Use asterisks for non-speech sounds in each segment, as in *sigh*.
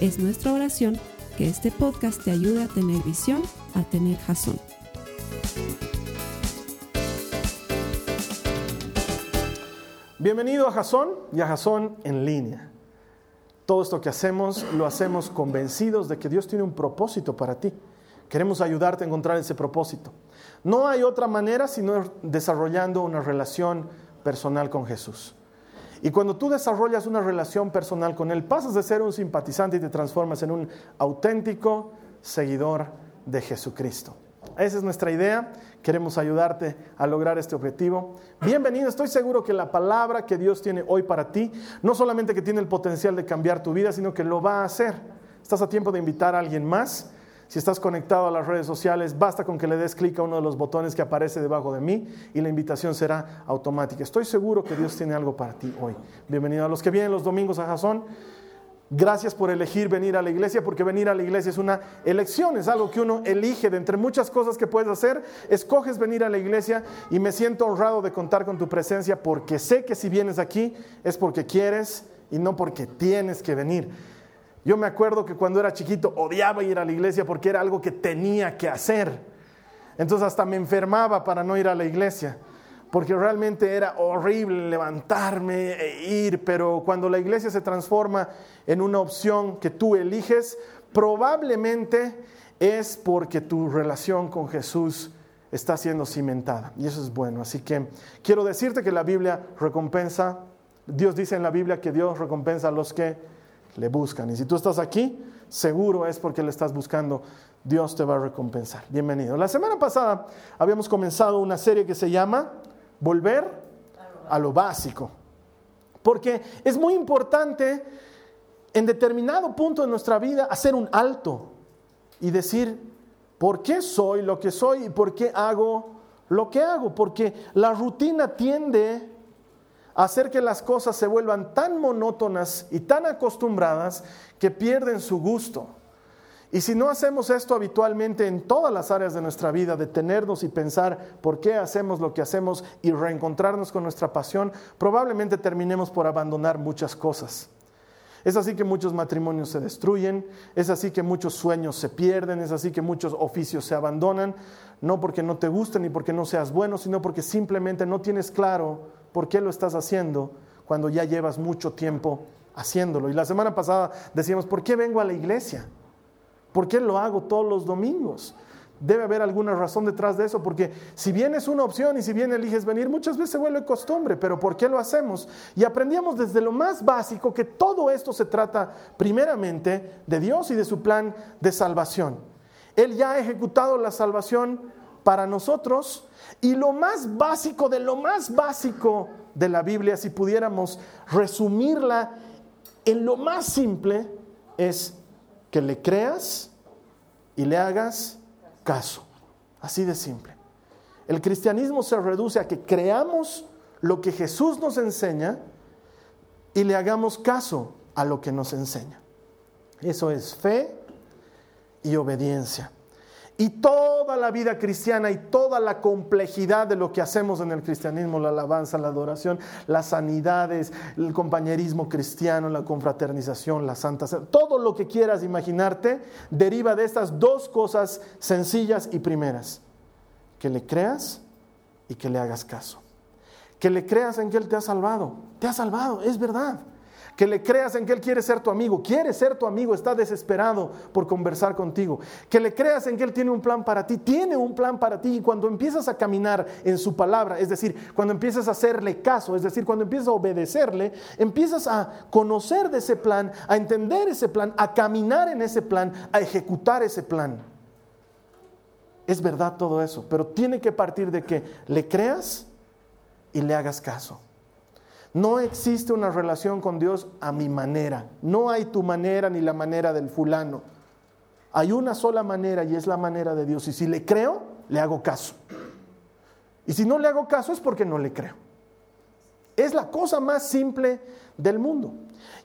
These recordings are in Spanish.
Es nuestra oración que este podcast te ayude a tener visión, a tener jazón. Bienvenido a Jazón y a Jazón en línea. Todo esto que hacemos lo hacemos convencidos de que Dios tiene un propósito para ti. Queremos ayudarte a encontrar ese propósito. No hay otra manera sino desarrollando una relación personal con Jesús. Y cuando tú desarrollas una relación personal con Él, pasas de ser un simpatizante y te transformas en un auténtico seguidor de Jesucristo. Esa es nuestra idea. Queremos ayudarte a lograr este objetivo. Bienvenido. Estoy seguro que la palabra que Dios tiene hoy para ti, no solamente que tiene el potencial de cambiar tu vida, sino que lo va a hacer. Estás a tiempo de invitar a alguien más si estás conectado a las redes sociales, basta con que le des clic a uno de los botones que aparece debajo de mí y la invitación será automática. Estoy seguro que Dios tiene algo para ti hoy. Bienvenido a los que vienen los domingos a Jazón. Gracias por elegir venir a la iglesia, porque venir a la iglesia es una elección, es algo que uno elige de entre muchas cosas que puedes hacer. Escoges venir a la iglesia y me siento honrado de contar con tu presencia porque sé que si vienes aquí es porque quieres y no porque tienes que venir. Yo me acuerdo que cuando era chiquito odiaba ir a la iglesia porque era algo que tenía que hacer. Entonces hasta me enfermaba para no ir a la iglesia, porque realmente era horrible levantarme e ir, pero cuando la iglesia se transforma en una opción que tú eliges, probablemente es porque tu relación con Jesús está siendo cimentada. Y eso es bueno. Así que quiero decirte que la Biblia recompensa, Dios dice en la Biblia que Dios recompensa a los que le buscan. Y si tú estás aquí, seguro es porque le estás buscando. Dios te va a recompensar. Bienvenido. La semana pasada habíamos comenzado una serie que se llama Volver a lo básico. Porque es muy importante en determinado punto de nuestra vida hacer un alto y decir, ¿por qué soy lo que soy y por qué hago lo que hago? Porque la rutina tiende hacer que las cosas se vuelvan tan monótonas y tan acostumbradas que pierden su gusto. Y si no hacemos esto habitualmente en todas las áreas de nuestra vida, detenernos y pensar por qué hacemos lo que hacemos y reencontrarnos con nuestra pasión, probablemente terminemos por abandonar muchas cosas. Es así que muchos matrimonios se destruyen, es así que muchos sueños se pierden, es así que muchos oficios se abandonan, no porque no te gusten ni porque no seas bueno, sino porque simplemente no tienes claro por qué lo estás haciendo cuando ya llevas mucho tiempo haciéndolo. Y la semana pasada decíamos, ¿por qué vengo a la iglesia? ¿Por qué lo hago todos los domingos? Debe haber alguna razón detrás de eso, porque si bien es una opción y si bien eliges venir, muchas veces se vuelve costumbre, pero ¿por qué lo hacemos? Y aprendíamos desde lo más básico que todo esto se trata primeramente de Dios y de su plan de salvación. Él ya ha ejecutado la salvación para nosotros y lo más básico de lo más básico de la Biblia, si pudiéramos resumirla en lo más simple, es que le creas y le hagas caso. Así de simple. El cristianismo se reduce a que creamos lo que Jesús nos enseña y le hagamos caso a lo que nos enseña. Eso es fe y obediencia. Y toda la vida cristiana y toda la complejidad de lo que hacemos en el cristianismo, la alabanza, la adoración, las sanidades, el compañerismo cristiano, la confraternización, la santa, todo lo que quieras imaginarte, deriva de estas dos cosas sencillas y primeras. Que le creas y que le hagas caso. Que le creas en que Él te ha salvado. Te ha salvado, es verdad que le creas en que Él quiere ser tu amigo, quiere ser tu amigo, está desesperado por conversar contigo, que le creas en que Él tiene un plan para ti, tiene un plan para ti y cuando empiezas a caminar en su palabra, es decir, cuando empiezas a hacerle caso, es decir, cuando empiezas a obedecerle, empiezas a conocer de ese plan, a entender ese plan, a caminar en ese plan, a ejecutar ese plan. Es verdad todo eso, pero tiene que partir de que le creas y le hagas caso. No existe una relación con Dios a mi manera. No hay tu manera ni la manera del fulano. Hay una sola manera y es la manera de Dios. Y si le creo, le hago caso. Y si no le hago caso es porque no le creo. Es la cosa más simple del mundo.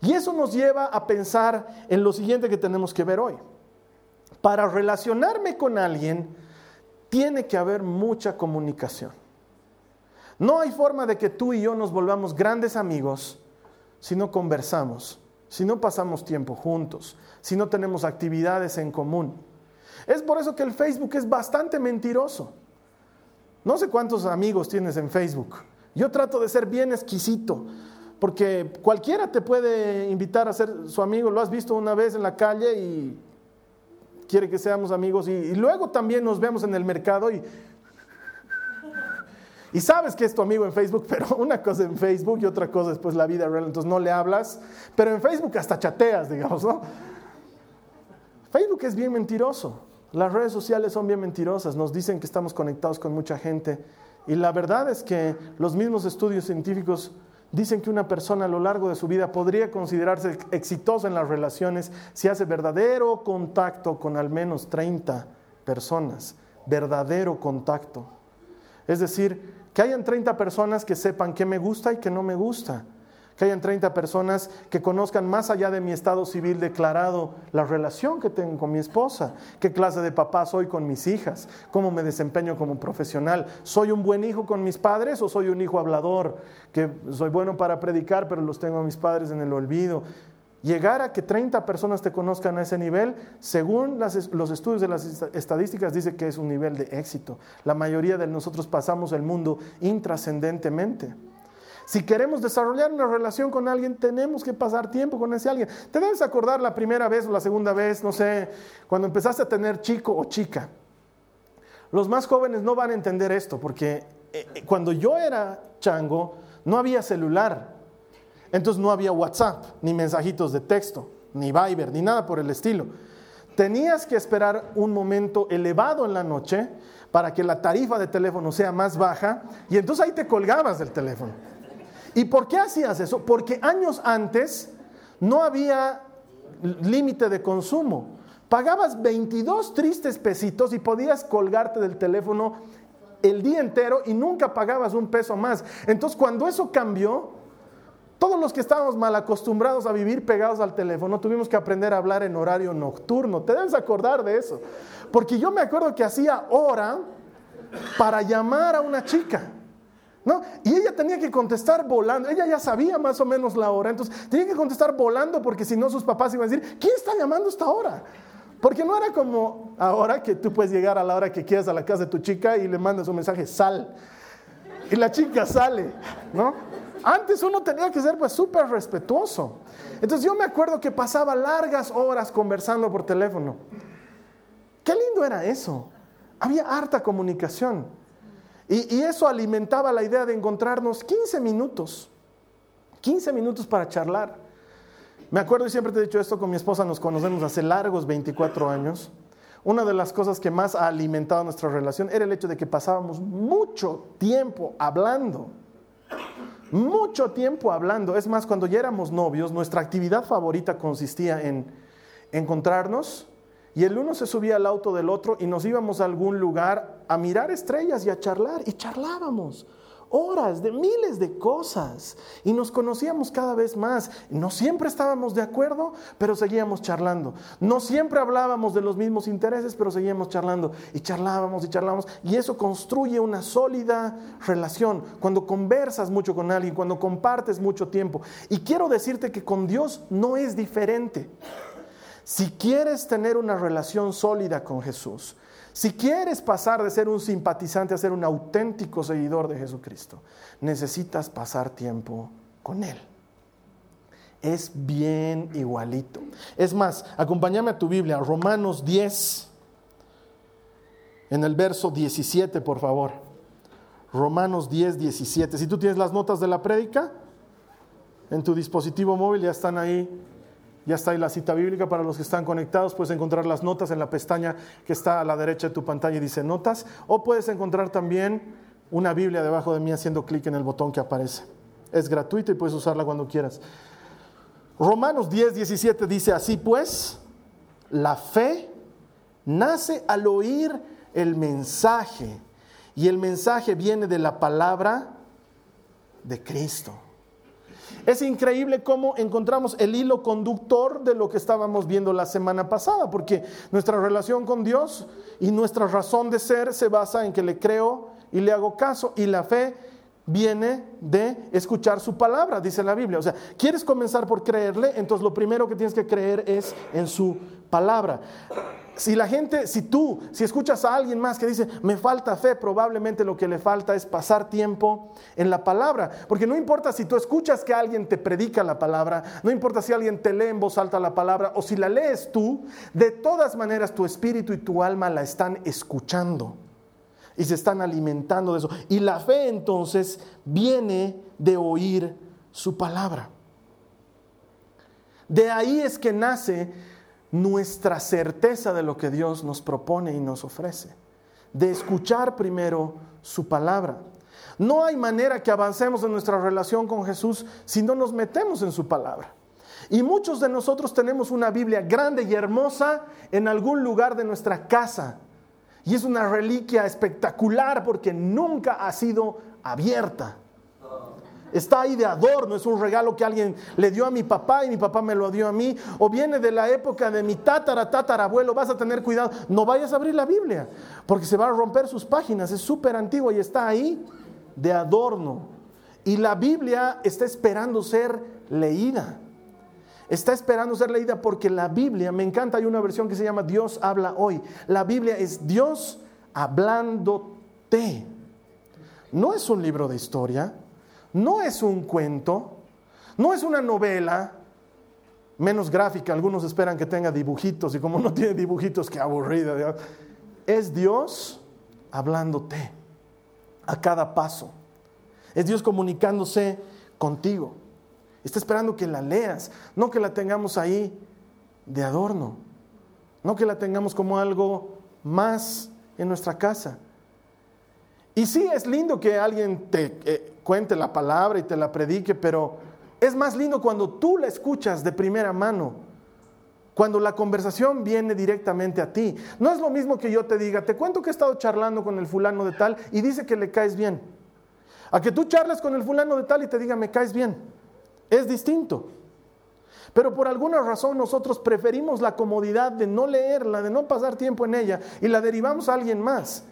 Y eso nos lleva a pensar en lo siguiente que tenemos que ver hoy. Para relacionarme con alguien, tiene que haber mucha comunicación. No hay forma de que tú y yo nos volvamos grandes amigos si no conversamos, si no pasamos tiempo juntos, si no tenemos actividades en común. Es por eso que el Facebook es bastante mentiroso. No sé cuántos amigos tienes en Facebook. Yo trato de ser bien exquisito, porque cualquiera te puede invitar a ser su amigo. Lo has visto una vez en la calle y quiere que seamos amigos. Y, luego también nos vemos en el mercado y y sabes que es tu amigo en Facebook, *laughs* pero una cosa en Facebook y otra cosa después la vida real, entonces no le hablas, pero en Facebook hasta chateas, digamos, ¿no? Facebook es bien mentiroso, las redes sociales son bien mentirosas, nos dicen que estamos conectados con mucha gente. Y la verdad es que los mismos estudios científicos dicen que una persona a lo largo de su vida podría considerarse exitosa en las relaciones si hace verdadero contacto con al menos 30 personas, verdadero contacto. Es decir, que hayan 30 personas que sepan qué me gusta y qué no me gusta. Que hayan 30 personas que conozcan más allá de mi estado civil declarado la relación que tengo con mi esposa, qué clase de papá soy con mis hijas, cómo me desempeño como profesional. ¿Soy un buen hijo con mis padres o soy un hijo hablador? Que soy bueno para predicar, pero los tengo a mis padres en el olvido. Llegar a que 30 personas te conozcan a ese nivel, según los estudios de las estadísticas, dice que es un nivel de éxito. La mayoría de nosotros pasamos el mundo intrascendentemente. Si queremos desarrollar una relación con alguien, tenemos que pasar tiempo con ese alguien. Te debes acordar la primera vez o la segunda vez, no sé, cuando empezaste a tener chico o chica. Los más jóvenes no van a entender esto, porque eh, eh, cuando yo era chango, no había celular. Entonces no había WhatsApp, ni mensajitos de texto, ni Viber, ni nada por el estilo. Tenías que esperar un momento elevado en la noche para que la tarifa de teléfono sea más baja y entonces ahí te colgabas del teléfono. ¿Y por qué hacías eso? Porque años antes no había límite de consumo. Pagabas 22 tristes pesitos y podías colgarte del teléfono el día entero y nunca pagabas un peso más. Entonces cuando eso cambió, todos los que estábamos mal acostumbrados a vivir pegados al teléfono, tuvimos que aprender a hablar en horario nocturno. Te debes acordar de eso. Porque yo me acuerdo que hacía hora para llamar a una chica. ¿No? Y ella tenía que contestar volando. Ella ya sabía más o menos la hora. Entonces tenía que contestar volando porque si no sus papás iban a decir, ¿quién está llamando esta hora? Porque no era como ahora que tú puedes llegar a la hora que quieras a la casa de tu chica y le mandas un mensaje, sal. Y la chica sale, ¿no? Antes uno tenía que ser pues súper respetuoso. Entonces yo me acuerdo que pasaba largas horas conversando por teléfono. Qué lindo era eso. Había harta comunicación. Y, y eso alimentaba la idea de encontrarnos 15 minutos. 15 minutos para charlar. Me acuerdo y siempre te he dicho esto, con mi esposa nos conocemos hace largos 24 años. Una de las cosas que más ha alimentado nuestra relación era el hecho de que pasábamos mucho tiempo hablando mucho tiempo hablando. Es más, cuando ya éramos novios, nuestra actividad favorita consistía en encontrarnos y el uno se subía al auto del otro y nos íbamos a algún lugar a mirar estrellas y a charlar y charlábamos horas de miles de cosas y nos conocíamos cada vez más. No siempre estábamos de acuerdo, pero seguíamos charlando. No siempre hablábamos de los mismos intereses, pero seguíamos charlando y charlábamos y charlábamos. Y eso construye una sólida relación. Cuando conversas mucho con alguien, cuando compartes mucho tiempo. Y quiero decirte que con Dios no es diferente. Si quieres tener una relación sólida con Jesús, si quieres pasar de ser un simpatizante a ser un auténtico seguidor de Jesucristo, necesitas pasar tiempo con Él. Es bien igualito. Es más, acompáñame a tu Biblia, Romanos 10, en el verso 17, por favor. Romanos 10, 17. Si tú tienes las notas de la prédica, en tu dispositivo móvil ya están ahí ya está ahí la cita bíblica para los que están conectados. Puedes encontrar las notas en la pestaña que está a la derecha de tu pantalla y dice notas. O puedes encontrar también una Biblia debajo de mí haciendo clic en el botón que aparece. Es gratuita y puedes usarla cuando quieras. Romanos 10, 17 dice así pues, la fe nace al oír el mensaje. Y el mensaje viene de la palabra de Cristo. Es increíble cómo encontramos el hilo conductor de lo que estábamos viendo la semana pasada, porque nuestra relación con Dios y nuestra razón de ser se basa en que le creo y le hago caso, y la fe viene de escuchar su palabra, dice la Biblia. O sea, quieres comenzar por creerle, entonces lo primero que tienes que creer es en su palabra. Si la gente, si tú, si escuchas a alguien más que dice, me falta fe, probablemente lo que le falta es pasar tiempo en la palabra. Porque no importa si tú escuchas que alguien te predica la palabra, no importa si alguien te lee en voz alta la palabra o si la lees tú, de todas maneras tu espíritu y tu alma la están escuchando y se están alimentando de eso. Y la fe entonces viene de oír su palabra. De ahí es que nace nuestra certeza de lo que Dios nos propone y nos ofrece. De escuchar primero su palabra. No hay manera que avancemos en nuestra relación con Jesús si no nos metemos en su palabra. Y muchos de nosotros tenemos una Biblia grande y hermosa en algún lugar de nuestra casa y es una reliquia espectacular porque nunca ha sido abierta. Está ahí de adorno, es un regalo que alguien le dio a mi papá y mi papá me lo dio a mí. O viene de la época de mi tatara, tatarabuelo, vas a tener cuidado. No vayas a abrir la Biblia porque se va a romper sus páginas. Es súper antiguo y está ahí de adorno. Y la Biblia está esperando ser leída está esperando ser leída porque la Biblia, me encanta, hay una versión que se llama Dios habla hoy. La Biblia es Dios hablándote. No es un libro de historia, no es un cuento, no es una novela, menos gráfica, algunos esperan que tenga dibujitos y como no tiene dibujitos, qué aburrida. Es Dios hablándote a cada paso. Es Dios comunicándose contigo. Está esperando que la leas, no que la tengamos ahí de adorno, no que la tengamos como algo más en nuestra casa. Y sí, es lindo que alguien te eh, cuente la palabra y te la predique, pero es más lindo cuando tú la escuchas de primera mano, cuando la conversación viene directamente a ti. No es lo mismo que yo te diga, te cuento que he estado charlando con el fulano de tal y dice que le caes bien. A que tú charles con el fulano de tal y te diga, me caes bien. Es distinto. Pero por alguna razón nosotros preferimos la comodidad de no leerla, de no pasar tiempo en ella y la derivamos a alguien más.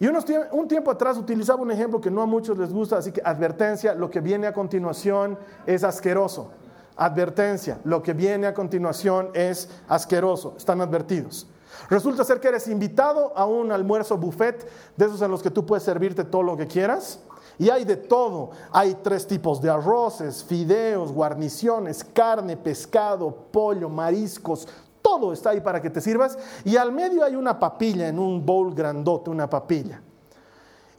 Y un tiempo atrás utilizaba un ejemplo que no a muchos les gusta, así que advertencia, lo que viene a continuación es asqueroso. Advertencia, lo que viene a continuación es asqueroso. Están advertidos. Resulta ser que eres invitado a un almuerzo buffet, de esos en los que tú puedes servirte todo lo que quieras. Y hay de todo. Hay tres tipos de arroces, fideos, guarniciones, carne, pescado, pollo, mariscos. Todo está ahí para que te sirvas. Y al medio hay una papilla en un bowl grandote, una papilla.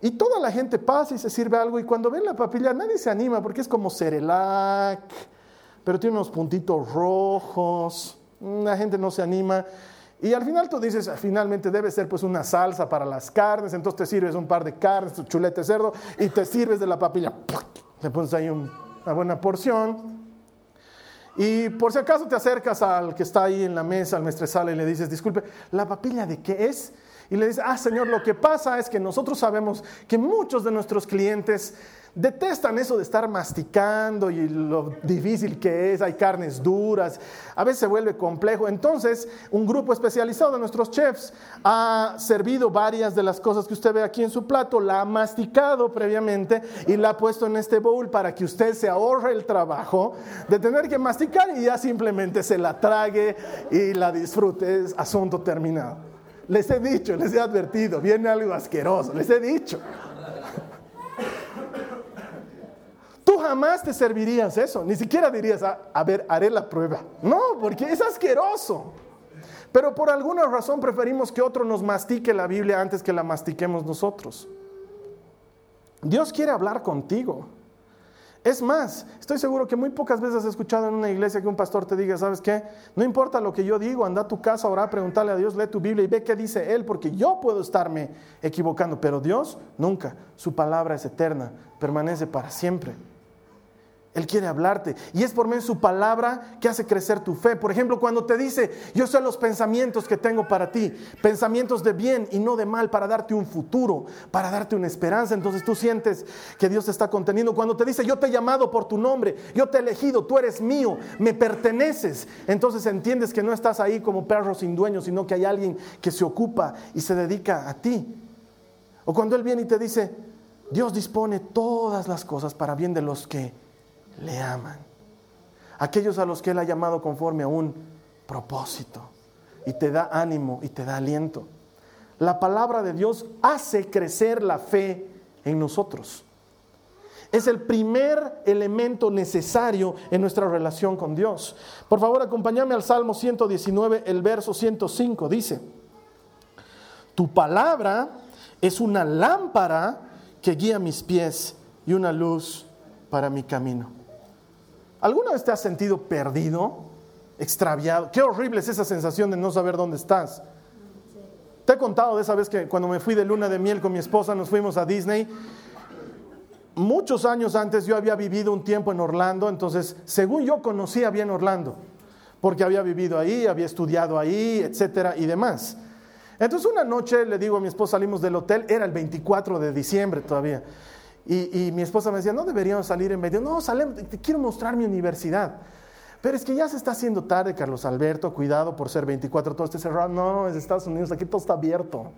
Y toda la gente pasa y se sirve algo. Y cuando ven la papilla, nadie se anima porque es como cerelac, pero tiene unos puntitos rojos. La gente no se anima. Y al final tú dices, finalmente debe ser pues una salsa para las carnes, entonces te sirves un par de carnes, tu chulete cerdo y te sirves de la papilla. Le pones ahí una buena porción. Y por si acaso te acercas al que está ahí en la mesa, al maestresala, y le dices, disculpe, ¿la papilla de qué es? Y le dices, ah, señor, lo que pasa es que nosotros sabemos que muchos de nuestros clientes detestan eso de estar masticando y lo difícil que es, hay carnes duras, a veces se vuelve complejo. Entonces, un grupo especializado de nuestros chefs ha servido varias de las cosas que usted ve aquí en su plato, la ha masticado previamente y la ha puesto en este bowl para que usted se ahorre el trabajo de tener que masticar y ya simplemente se la trague y la disfrute. Es asunto terminado. Les he dicho, les he advertido, viene algo asqueroso, les he dicho. Jamás te servirías eso, ni siquiera dirías, a, ah, a ver, haré la prueba. No, porque es asqueroso. Pero por alguna razón preferimos que otro nos mastique la Biblia antes que la mastiquemos nosotros. Dios quiere hablar contigo. Es más, estoy seguro que muy pocas veces has escuchado en una iglesia que un pastor te diga, ¿sabes qué? No importa lo que yo digo, anda a tu casa, ora, preguntarle a Dios, lee tu Biblia y ve qué dice Él, porque yo puedo estarme equivocando, pero Dios nunca. Su palabra es eterna, permanece para siempre. Él quiere hablarte. Y es por medio de su palabra que hace crecer tu fe. Por ejemplo, cuando te dice, yo sé los pensamientos que tengo para ti, pensamientos de bien y no de mal, para darte un futuro, para darte una esperanza. Entonces tú sientes que Dios te está conteniendo. Cuando te dice, yo te he llamado por tu nombre, yo te he elegido, tú eres mío, me perteneces. Entonces entiendes que no estás ahí como perro sin dueño, sino que hay alguien que se ocupa y se dedica a ti. O cuando Él viene y te dice, Dios dispone todas las cosas para bien de los que le aman. Aquellos a los que Él ha llamado conforme a un propósito. Y te da ánimo y te da aliento. La palabra de Dios hace crecer la fe en nosotros. Es el primer elemento necesario en nuestra relación con Dios. Por favor, acompáñame al Salmo 119, el verso 105. Dice, tu palabra es una lámpara que guía mis pies y una luz para mi camino. ¿Alguna vez te has sentido perdido, extraviado? Qué horrible es esa sensación de no saber dónde estás. Te he contado de esa vez que cuando me fui de luna de miel con mi esposa nos fuimos a Disney. Muchos años antes yo había vivido un tiempo en Orlando, entonces según yo conocía bien Orlando, porque había vivido ahí, había estudiado ahí, etcétera y demás. Entonces una noche le digo a mi esposa, salimos del hotel, era el 24 de diciembre todavía. Y, mi esposa me decía, no deberíamos salir en medio. No, salemos, te quiero mostrar mi universidad. Pero es que ya se está haciendo tarde, Carlos Alberto, cuidado por ser 24, todo esté cerrado. No, es Estados Unidos, aquí todo está abierto.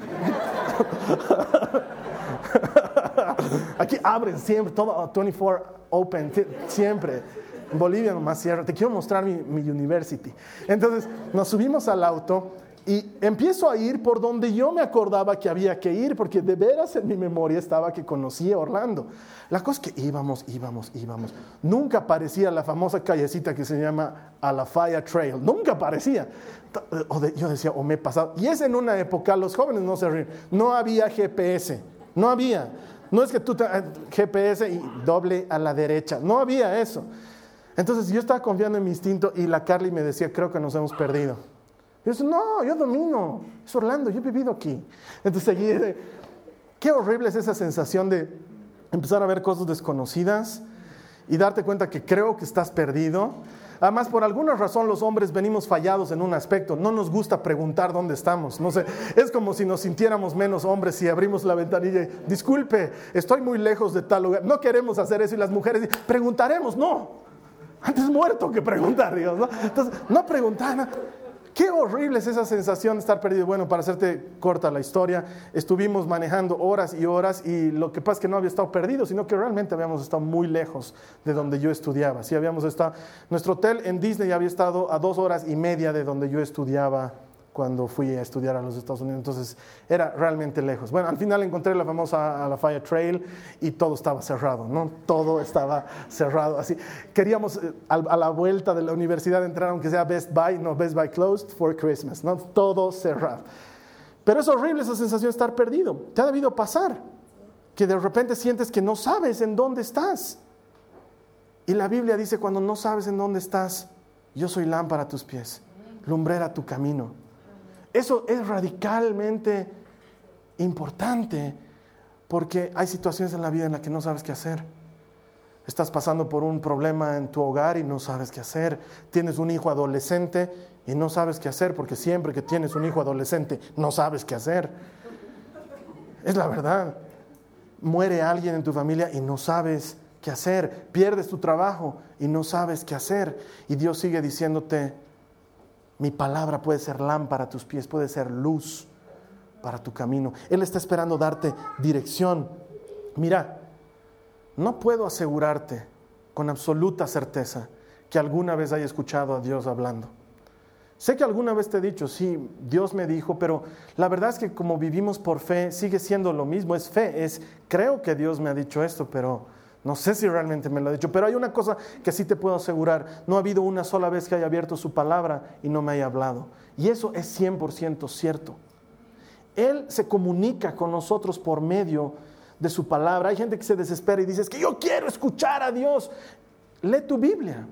*laughs* aquí abren siempre, todo 24 open, siempre. En Bolivia nomás cierra. Te quiero mostrar mi, mi university. Entonces nos subimos al auto y empiezo a ir por donde yo me acordaba que había que ir, porque de veras en mi memoria estaba que conocía Orlando. La cosa es que íbamos, íbamos, íbamos. Nunca aparecía la famosa callecita que se llama Alafaya Trail. Nunca aparecía. yo decía, o me he pasado. Y es en una época, los jóvenes no se ríen, no había GPS. No había. No es que tú te, eh, GPS y doble a la derecha. No había eso. Entonces yo estaba confiando en mi instinto y la Carly me decía, creo que nos hemos perdido. Y no, yo domino, es Orlando, yo he vivido aquí. Entonces seguí, qué horrible es esa sensación de empezar a ver cosas desconocidas y darte cuenta que creo que estás perdido. Además, por alguna razón los hombres venimos fallados en un aspecto. No nos gusta preguntar dónde estamos. No sé, es como si nos sintiéramos menos hombres si abrimos la ventanilla y, disculpe, estoy muy lejos de tal lugar. No queremos hacer eso y las mujeres preguntaremos. No, antes muerto que preguntar, Dios. ¿no? Entonces, no preguntar. Qué horrible es esa sensación de estar perdido. Bueno, para hacerte corta la historia, estuvimos manejando horas y horas y lo que pasa es que no había estado perdido, sino que realmente habíamos estado muy lejos de donde yo estudiaba. Sí, habíamos estado, nuestro hotel en Disney había estado a dos horas y media de donde yo estudiaba cuando fui a estudiar a los Estados Unidos, entonces era realmente lejos. Bueno, al final encontré la famosa la Fire Trail y todo estaba cerrado, ¿no? Todo estaba cerrado, así. Queríamos eh, a, la vuelta de la universidad entrar aunque sea Best Buy, no, Best Buy closed for Christmas, ¿no? Todo cerrado. Pero es horrible esa sensación de estar perdido. Te ha debido pasar, que de repente sientes que no sabes en dónde estás. Y la Biblia dice, cuando no sabes en dónde estás, yo soy lámpara a tus pies, lumbrera a tu camino. Eso es radicalmente importante porque hay situaciones en la vida en las que no sabes qué hacer. Estás pasando por un problema en tu hogar y no sabes qué hacer. Tienes un hijo adolescente y no sabes qué hacer porque siempre que tienes un hijo adolescente no sabes qué hacer. Es la verdad. Muere alguien en tu familia y no sabes qué hacer. Pierdes tu trabajo y no sabes qué hacer. Y Dios sigue diciéndote, mi palabra puede ser lámpara a tus pies, puede ser luz para tu camino. Él está esperando darte dirección. Mira, no puedo asegurarte con absoluta certeza que alguna vez haya escuchado a Dios hablando. Sé que alguna vez te he dicho, sí, Dios me dijo, pero la verdad es que como vivimos por fe, sigue siendo lo mismo, es fe, es creo que Dios me ha dicho esto, pero no sé si realmente me lo ha dicho, pero hay una cosa que sí te puedo asegurar. No ha habido una sola vez que haya abierto su palabra y no me haya hablado. Y eso es 100% cierto. Él se comunica con nosotros por medio de su palabra. Hay gente que se desespera y dice, es que yo quiero escuchar a Dios. Lee tu Biblia.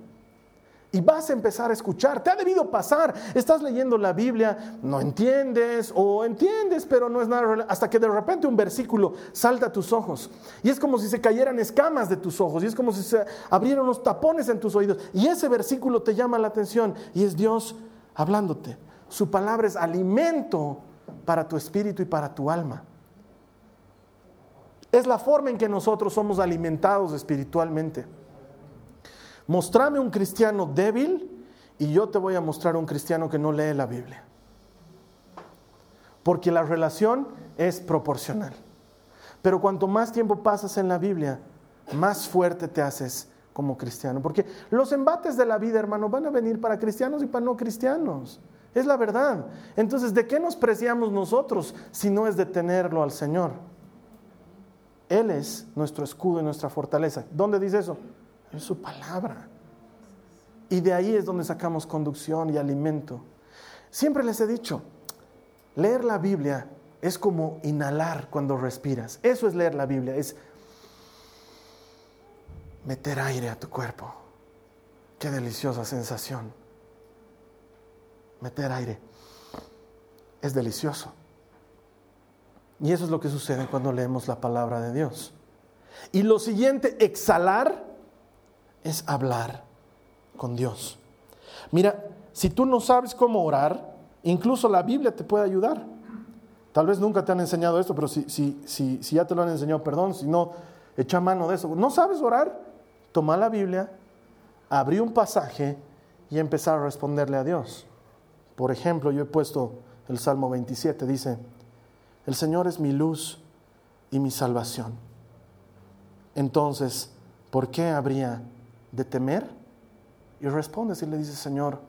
Y vas a empezar a escuchar. Te ha debido pasar. Estás leyendo la Biblia, no entiendes o entiendes, pero no es nada. Hasta que de repente un versículo salta a tus ojos. Y es como si se cayeran escamas de tus ojos. Y es como si se abrieran unos tapones en tus oídos. Y ese versículo te llama la atención. Y es Dios hablándote. Su palabra es alimento para tu espíritu y para tu alma. Es la forma en que nosotros somos alimentados espiritualmente. Mostrame un cristiano débil y yo te voy a mostrar un cristiano que no lee la Biblia. Porque la relación es proporcional. Pero cuanto más tiempo pasas en la Biblia, más fuerte te haces como cristiano. Porque los embates de la vida, hermano, van a venir para cristianos y para no cristianos. Es la verdad. Entonces, ¿de qué nos preciamos nosotros si no es de tenerlo al Señor? Él es nuestro escudo y nuestra fortaleza. ¿Dónde dice eso? En su palabra. Y de ahí es donde sacamos conducción y alimento. Siempre les he dicho, leer la Biblia es como inhalar cuando respiras. Eso es leer la Biblia, es meter aire a tu cuerpo. Qué deliciosa sensación. Meter aire. Es delicioso. Y eso es lo que sucede cuando leemos la palabra de Dios. Y lo siguiente, exhalar es hablar con Dios. Mira, si tú no sabes cómo orar, incluso la Biblia te puede ayudar. Tal vez nunca te han enseñado esto, pero si, si, si, si ya te lo han enseñado, perdón, si no, echa mano de eso. ¿No sabes orar? Toma la Biblia, abrí un pasaje y empezar a responderle a Dios. Por ejemplo, yo he puesto el Salmo 27, dice, el Señor es mi luz y mi salvación. Entonces, ¿por qué habría de temer? Y respondes y le dices, Señor,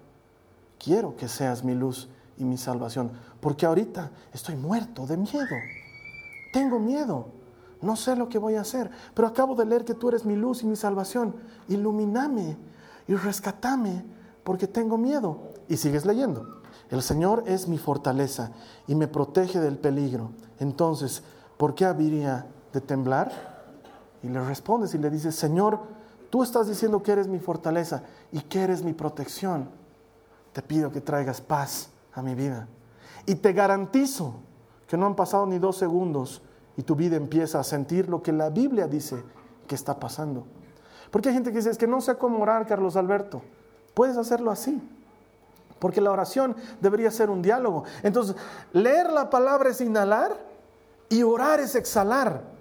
quiero que seas mi luz y mi salvación, porque ahorita estoy muerto de miedo. Tengo miedo. No sé lo que voy a hacer, pero acabo de leer que tú eres mi luz y mi salvación. Ilumíname y rescatame, porque tengo miedo. Y sigues leyendo. El Señor es mi fortaleza y me protege del peligro. Entonces, ¿por qué habría de temblar? Y le respondes y le dices, Señor, Tú estás diciendo que eres mi fortaleza y que eres mi protección. Te pido que traigas paz a mi vida. Y te garantizo que no han pasado ni dos segundos y tu vida empieza a sentir lo que la Biblia dice que está pasando. Porque hay gente que dice, que no sé cómo orar, Carlos Alberto. Puedes hacerlo así. Porque la oración debería ser un diálogo. Entonces, leer la palabra es inhalar y orar es exhalar.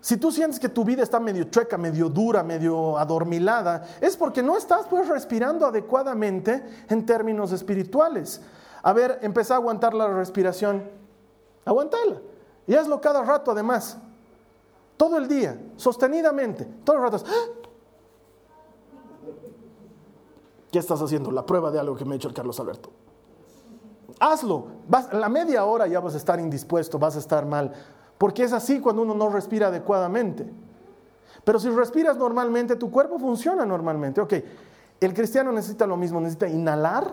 Si tú sientes que tu vida está medio chueca, medio dura, medio adormilada, es porque no estás pues respirando adecuadamente en términos espirituales. A ver, empezá a aguantar la respiración. Aguantala. Y hazlo cada rato además. Todo el día, sostenidamente, todos los ratos. ¿Qué estás haciendo? La prueba de algo que me ha hecho el Carlos Alberto. Hazlo. Vas, la media hora ya vas a estar indispuesto, vas a estar mal. Porque es así cuando uno no respira adecuadamente. Pero si respiras normalmente, tu cuerpo funciona normalmente. Ok, el cristiano necesita lo mismo, necesita inhalar,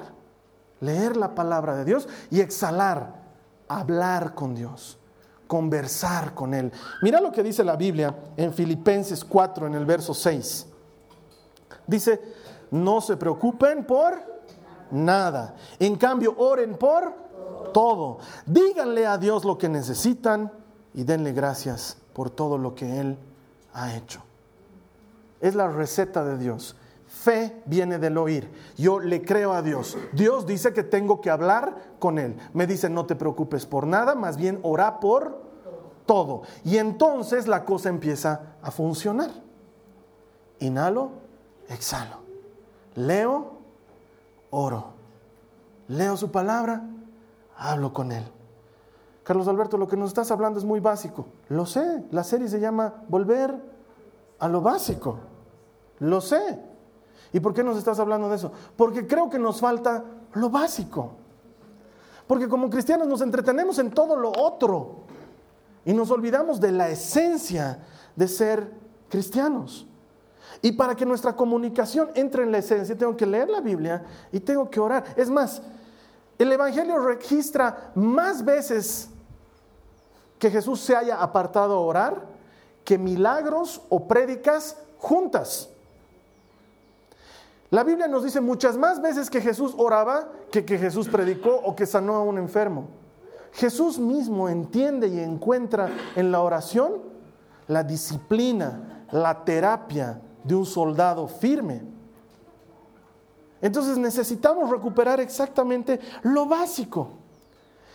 leer la palabra de Dios y exhalar, hablar con Dios, conversar con Él. Mira lo que dice la Biblia en Filipenses 4, en el verso 6. Dice, no se preocupen por nada. En cambio, oren por todo. Díganle a Dios lo que necesitan y denle gracias por todo lo que Él ha hecho. Es la receta de Dios. Fe viene del oír. Yo le creo a Dios. Dios dice que tengo que hablar con Él. Me dice, no te preocupes por nada, más bien ora por todo. Y entonces la cosa empieza a funcionar. Inhalo, exhalo. Leo, oro. Leo su palabra, hablo con Él. Carlos Alberto, lo que nos estás hablando es muy básico. Lo sé, la serie se llama Volver a lo básico. Lo sé. ¿Y por qué nos estás hablando de eso? Porque creo que nos falta lo básico. Porque como cristianos nos entretenemos en todo lo otro y nos olvidamos de la esencia de ser cristianos. Y para que nuestra comunicación entre en la esencia, tengo que leer la Biblia y tengo que orar. Es más, el Evangelio registra más veces que Jesús se haya apartado a orar que milagros o prédicas juntas. La Biblia nos dice muchas más veces que Jesús oraba que que Jesús predicó o que sanó a un enfermo. Jesús mismo entiende y encuentra en la oración la disciplina, la terapia de un soldado firme. Entonces necesitamos recuperar exactamente lo básico.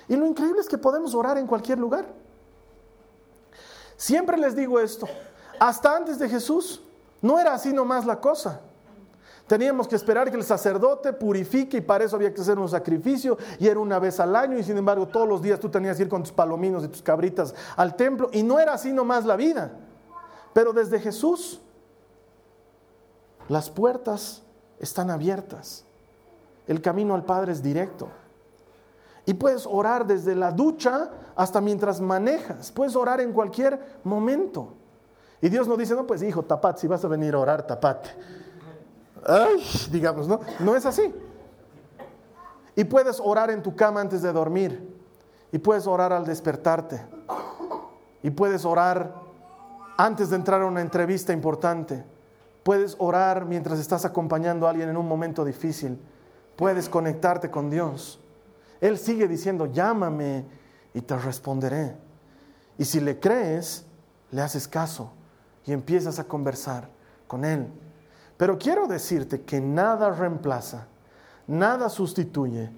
Y lo increíble es que podemos orar en cualquier lugar. Siempre les digo esto, hasta antes de Jesús no era así nomás la cosa. Teníamos que esperar que el sacerdote purifique y para eso había que hacer un sacrificio y era una vez al año y sin embargo todos los días tú tenías que ir con tus palominos y tus cabritas al templo y no era así nomás la vida. Pero desde Jesús las puertas están abiertas. El camino al Padre es directo. Y puedes orar desde la ducha hasta mientras manejas. Puedes orar en cualquier momento. Y Dios no dice, no, pues hijo, tapate, si vas a venir a orar, tapate. Ay, digamos, ¿no? No es así. Y puedes orar en tu cama antes de dormir. Y puedes orar al despertarte. Y puedes orar antes de entrar a una entrevista importante. Puedes orar mientras estás acompañando a alguien en un momento difícil. Puedes conectarte con Dios. Él sigue diciendo, llámame y te responderé. Y si le crees, le haces caso y empiezas a conversar con Él. Pero quiero decirte que nada reemplaza, nada sustituye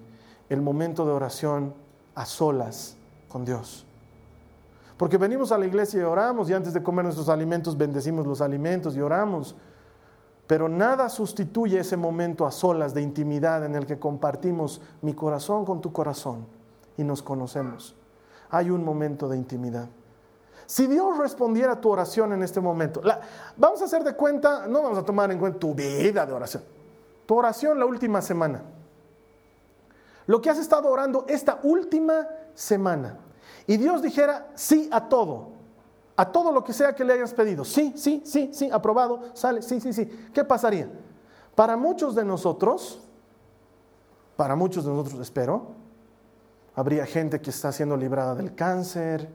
el momento de oración a solas con Dios. Porque venimos a la iglesia y oramos y antes de comer nuestros alimentos bendecimos los alimentos y oramos. Pero nada sustituye ese momento a solas de intimidad en el que compartimos mi corazón con tu corazón y nos conocemos. Hay un momento de intimidad. Si Dios respondiera a tu oración en este momento, vamos a hacer de cuenta, no vamos a tomar en cuenta tu vida de oración, tu oración la última semana. Lo que has estado orando esta última semana. Y Dios dijera sí a todo, a todo lo que sea que le hayas pedido. Sí, sí, sí, sí, aprobado, sale, sí, sí, sí. ¿Qué pasaría? Para muchos de nosotros, para muchos de nosotros espero, habría gente que está siendo librada del cáncer,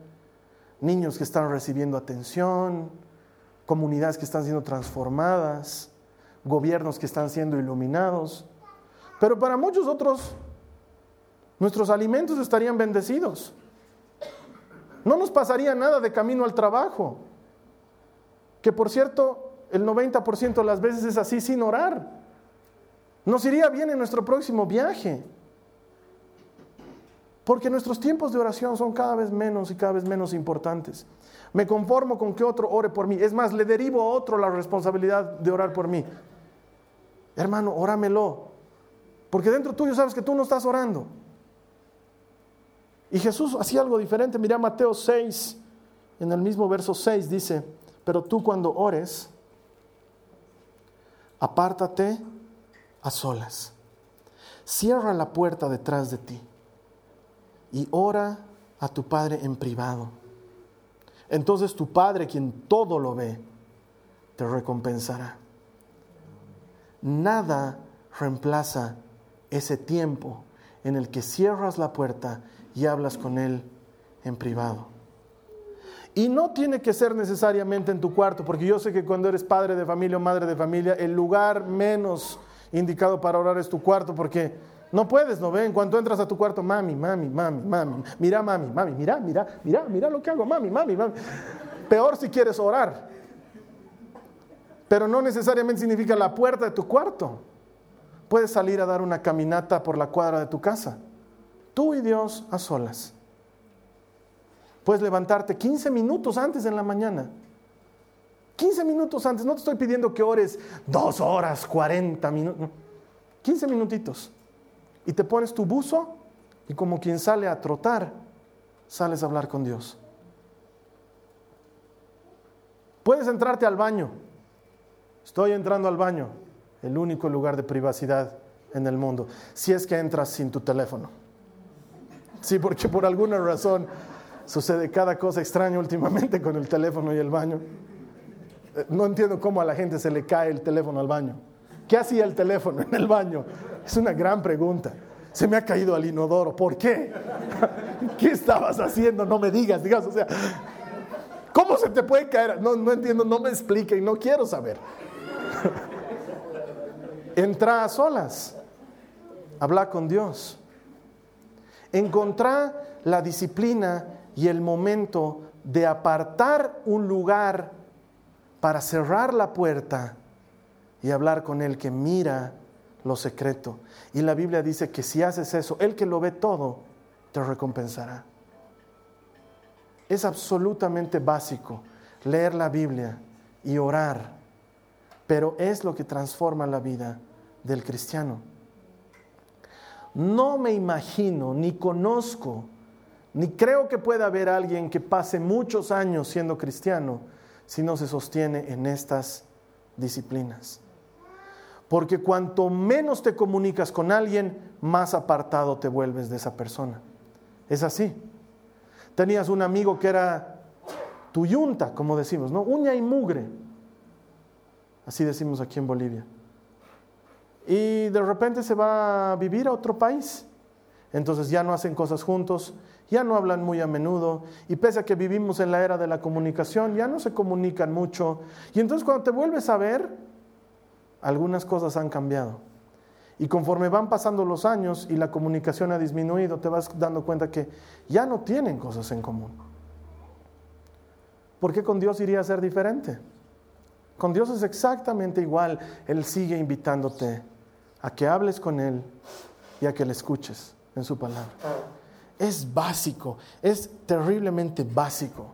niños que están recibiendo atención, comunidades que están siendo transformadas, gobiernos que están siendo iluminados. Pero para muchos otros, nuestros alimentos estarían bendecidos. No nos pasaría nada de camino al trabajo. Que por cierto, el 90% de las veces es así sin orar. Nos iría bien en nuestro próximo viaje. Porque nuestros tiempos de oración son cada vez menos y cada vez menos importantes. Me conformo con que otro ore por mí. Es más, le derivo a otro la responsabilidad de orar por mí. Hermano, orámelo. Porque dentro tuyo sabes que tú no estás orando. Y Jesús hacía algo diferente. Mira Mateo 6, en el mismo verso 6 dice, pero tú cuando ores, apártate a solas. Cierra la puerta detrás de ti y ora a tu Padre en privado. Entonces tu Padre, quien todo lo ve, te recompensará. Nada reemplaza ese tiempo en el que cierras la puerta y hablas con Él en privado. Y no tiene que ser necesariamente en tu cuarto, porque yo sé que cuando eres padre de familia o madre de familia, el lugar menos indicado para orar es tu cuarto, porque no puedes, ¿no ven? Cuando entras a tu cuarto, mami, mami, mami, mami, mira, mami, mami, mira, mira, mira, mira lo que hago, mami, mami, mami. Peor si quieres orar. Pero no necesariamente significa la puerta de tu cuarto. Puedes salir a dar una caminata por la cuadra de tu casa tú y Dios a solas. Puedes levantarte 15 minutos antes en la mañana. 15 minutos antes, no te estoy pidiendo que ores dos horas, 40 minutos. 15 minutitos. Y te pones tu buzo y como quien sale a trotar, sales a hablar con Dios. Puedes entrarte al baño. Estoy entrando al baño, el único lugar de privacidad en el mundo, si es que entras sin tu teléfono. Sí, porque por alguna razón sucede cada cosa extraña últimamente con el teléfono y el baño. Eh, no entiendo cómo a la gente se le cae el teléfono al baño. ¿Qué hacía el teléfono en el baño? Es una gran pregunta. Se me ha caído al inodoro. ¿Por qué? *laughs* ¿Qué estabas haciendo? No me digas, digas, o sea, ¿cómo se te puede caer? No, no entiendo, no me explique y no quiero saber. *laughs* Entra a solas. Habla con Dios. Encontrar la disciplina y el momento de apartar un lugar para cerrar la puerta y hablar con el que mira lo secreto. Y la Biblia dice que si haces eso, el que lo ve todo, te recompensará. Es absolutamente básico leer la Biblia y orar, pero es lo que transforma la vida del cristiano. No me imagino, ni conozco, ni creo que pueda haber alguien que pase muchos años siendo cristiano si no se sostiene en estas disciplinas. Porque cuanto menos te comunicas con alguien, más apartado te vuelves de esa persona. Es así. Tenías un amigo que era tu yunta, como decimos, ¿no? Uña y mugre. Así decimos aquí en Bolivia. Y de repente se va a vivir a otro país. Entonces ya no hacen cosas juntos, ya no hablan muy a menudo. Y pese a que vivimos en la era de la comunicación, ya no se comunican mucho. Y entonces cuando te vuelves a ver, algunas cosas han cambiado. Y conforme van pasando los años y la comunicación ha disminuido, te vas dando cuenta que ya no tienen cosas en común. ¿Por qué con Dios iría a ser diferente? Con Dios es exactamente igual. Él sigue invitándote a que hables con Él y a que le escuches en su palabra. Es básico, es terriblemente básico,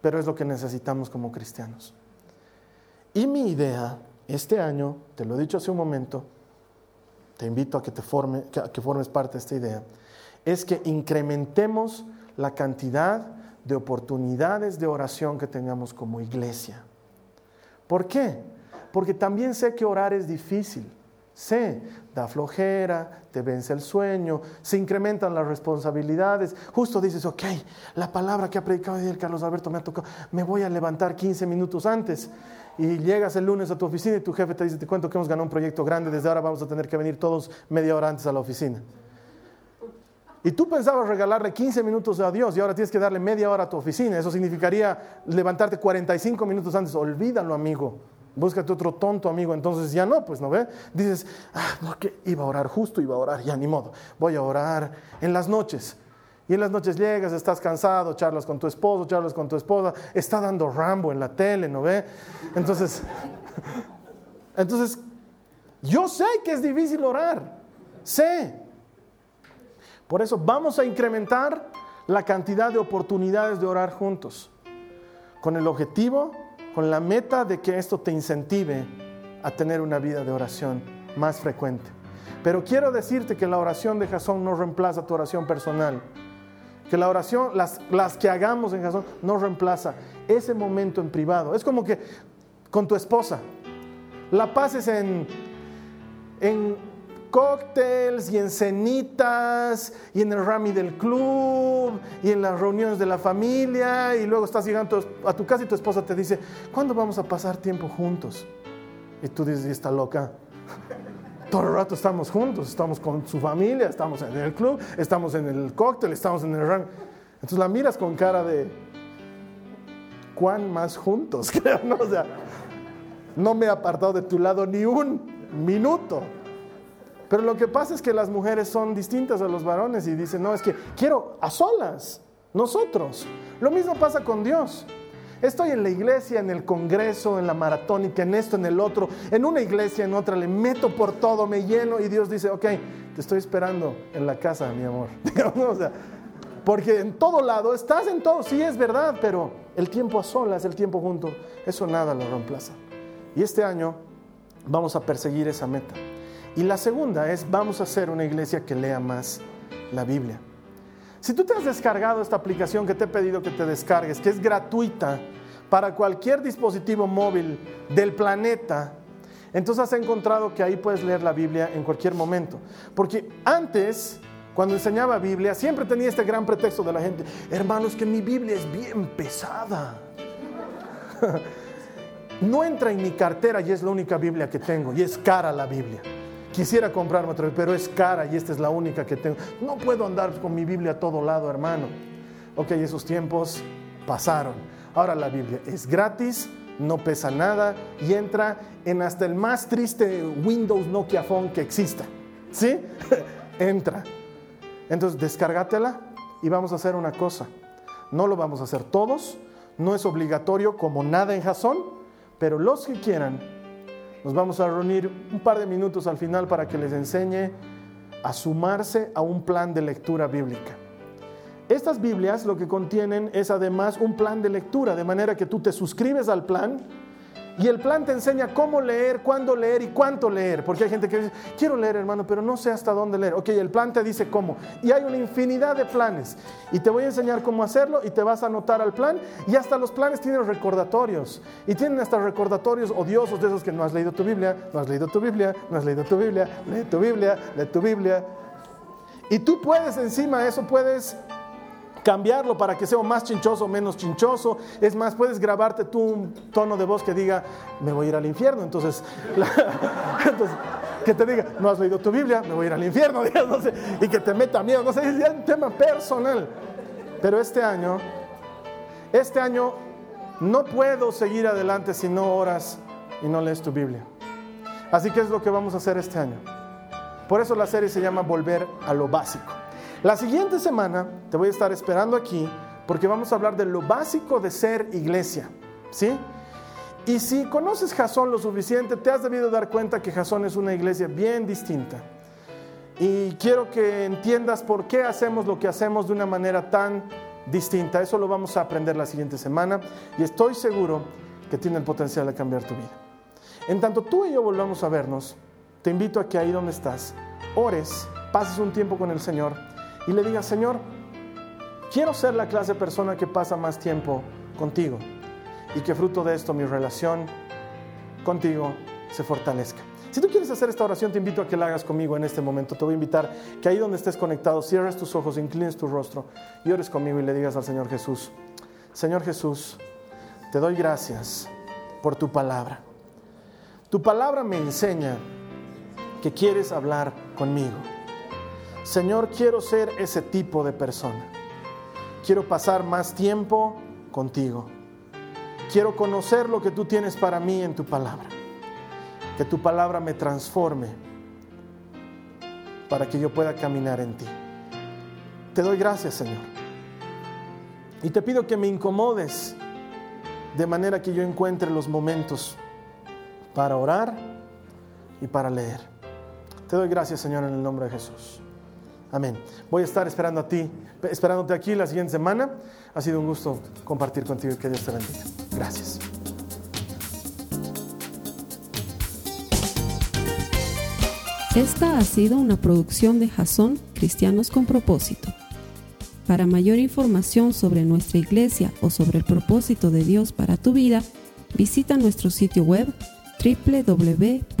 pero es lo que necesitamos como cristianos. Y mi idea este año, te lo he dicho hace un momento, te invito a que, te forme, que formes parte de esta idea, es que incrementemos la cantidad de oportunidades de oración que tengamos como iglesia. ¿Por qué? Porque también sé que orar es difícil. Sé, da flojera, te vence el sueño, se incrementan las responsabilidades. Justo dices, ok, la palabra que ha predicado ayer Carlos Alberto me ha tocado, me voy a levantar 15 minutos antes y llegas el lunes a tu oficina y tu jefe te dice, te cuento que hemos ganado un proyecto grande, desde ahora vamos a tener que venir todos media hora antes a la oficina. Y tú pensabas regalarle 15 minutos a Dios y ahora tienes que darle media hora a tu oficina. Eso significaría levantarte 45 minutos antes. Olvídalo, amigo. Búscate otro tonto amigo. Entonces ya no, pues no ve. Dices, ah, no, iba a orar justo, iba a orar, ya ni modo. Voy a orar en las noches. Y en las noches llegas, estás cansado, charlas con tu esposo, charlas con tu esposa, está dando Rambo en la tele, ¿no ve? Entonces, *laughs* entonces, yo sé que es difícil orar, sé. Por eso vamos a incrementar la cantidad de oportunidades de orar juntos, con el objetivo, con la meta de que esto te incentive a tener una vida de oración más frecuente. Pero quiero decirte que la oración de Jasón no reemplaza tu oración personal. Que la oración, las, las que hagamos en Jasón, no reemplaza ese momento en privado. Es como que con tu esposa, la pases en, en cócteles y en cenitas y en el rami del club y en las reuniones de la familia y luego estás llegando a tu casa y tu esposa te dice, ¿cuándo vamos a pasar tiempo juntos? Y tú dices, está loca? *laughs* Todo el rato estamos juntos, estamos con su familia, estamos en el club, estamos en el cóctel, estamos en el run. Entonces la miras con cara de, ¿cuán más juntos? ¿no? *laughs* O sea, no me he apartado de tu lado ni un minuto. Pero lo que pasa es que las mujeres son distintas a los varones y dicen, no, es que quiero a solas, nosotros. Lo mismo pasa con Dios. Estoy en la iglesia, en el congreso, en la maratónica, en esto, en el otro, en una iglesia, en otra, le meto por todo, me lleno y Dios dice, ok, te estoy esperando en la casa, mi amor. *laughs* porque en todo lado, estás en todo, sí es verdad, pero el tiempo a solas, el tiempo junto, eso nada lo reemplaza. Y este año vamos a perseguir esa meta. Y la segunda es, vamos a hacer una iglesia que lea más la Biblia. Si tú te has descargado esta aplicación que te he pedido que te descargues, que es gratuita para cualquier dispositivo móvil del planeta, entonces has encontrado que ahí puedes leer la Biblia en cualquier momento. Porque antes, cuando enseñaba Biblia, siempre tenía este gran pretexto de la gente, hermanos, que mi Biblia es bien pesada. *laughs* no entra en mi cartera y es la única Biblia que tengo y es cara la Biblia. Quisiera comprarme otra, pero es cara y esta es la única que tengo. No puedo andar con mi Biblia a todo lado, hermano. Ok, esos tiempos pasaron. Ahora la Biblia es gratis, no pesa nada y entra en hasta el más triste Windows Nokia Phone que exista. ¿Sí? *laughs* entra. Entonces, descárgatela y vamos a hacer una cosa. No lo vamos a hacer todos, no es obligatorio como nada en Jason, pero los que quieran, nos vamos a reunir un par de minutos al final para que les enseñe a sumarse a un plan de lectura bíblica. Estas Biblias lo que contienen es además un plan de lectura, de manera que tú te suscribes al plan y el plan te enseña cómo leer, cuándo leer y cuánto leer. Porque hay gente que dice, quiero leer hermano, pero no sé hasta dónde leer. Ok, el plan te dice cómo. Y hay una infinidad de planes. Y te voy a enseñar cómo hacerlo y te vas a anotar al plan. Y hasta los planes tienen recordatorios. Y tienen hasta recordatorios odiosos de esos que no has leído tu Biblia, no has leído tu Biblia, no has leído tu Biblia, lee tu Biblia, lee tu Biblia. Y tú puedes encima de eso, puedes cambiarlo para que sea más chinchoso o menos chinchoso. Es más, puedes grabarte tú un tono de voz que diga, me voy a ir al infierno. Entonces, *laughs* que te diga, no has leído tu Biblia, me voy a ir al infierno. *laughs* y que te meta miedo. No sé, es un tema personal. Pero este año, este año no puedo seguir adelante si no oras y no lees tu Biblia. Así que es lo que vamos a hacer este año. Por eso la serie se llama Volver a lo básico. La siguiente semana te voy a estar esperando aquí porque vamos a hablar de lo básico de ser iglesia, ¿sí? Y si conoces Jasón lo suficiente, te has debido dar cuenta que Jasón es una iglesia bien distinta. Y quiero que entiendas por qué hacemos lo que hacemos de una manera tan distinta. Eso lo vamos a aprender la siguiente semana y estoy seguro que tiene el potencial de cambiar tu vida. En tanto tú y yo volvamos a vernos, te invito a que ahí donde estás, ores, pases un tiempo con el Señor y le diga, Señor, quiero ser la clase de persona que pasa más tiempo contigo y que fruto de esto mi relación contigo se fortalezca. Si tú quieres hacer esta oración, te invito a que la hagas conmigo en este momento. Te voy a invitar que ahí donde estés conectado, cierres tus ojos, inclines tu rostro y ores conmigo y le digas al Señor Jesús, Señor Jesús, te doy gracias por tu palabra. Tu palabra me enseña que quieres hablar conmigo. Señor, quiero ser ese tipo de persona. Quiero pasar más tiempo contigo. Quiero conocer lo que tú tienes para mí en tu palabra. Que tu palabra me transforme para que yo pueda caminar en ti. Te doy gracias, Señor. Y te pido que me incomodes de manera que yo encuentre los momentos para orar y para leer. Te doy gracias, Señor, en el nombre de Jesús. Amén. Voy a estar esperando a ti, esperándote aquí la siguiente semana. Ha sido un gusto compartir contigo y que Dios te bendiga. Gracias. Esta ha sido una producción de Jason Cristianos con Propósito. Para mayor información sobre nuestra iglesia o sobre el propósito de Dios para tu vida, visita nuestro sitio web www.jason.info.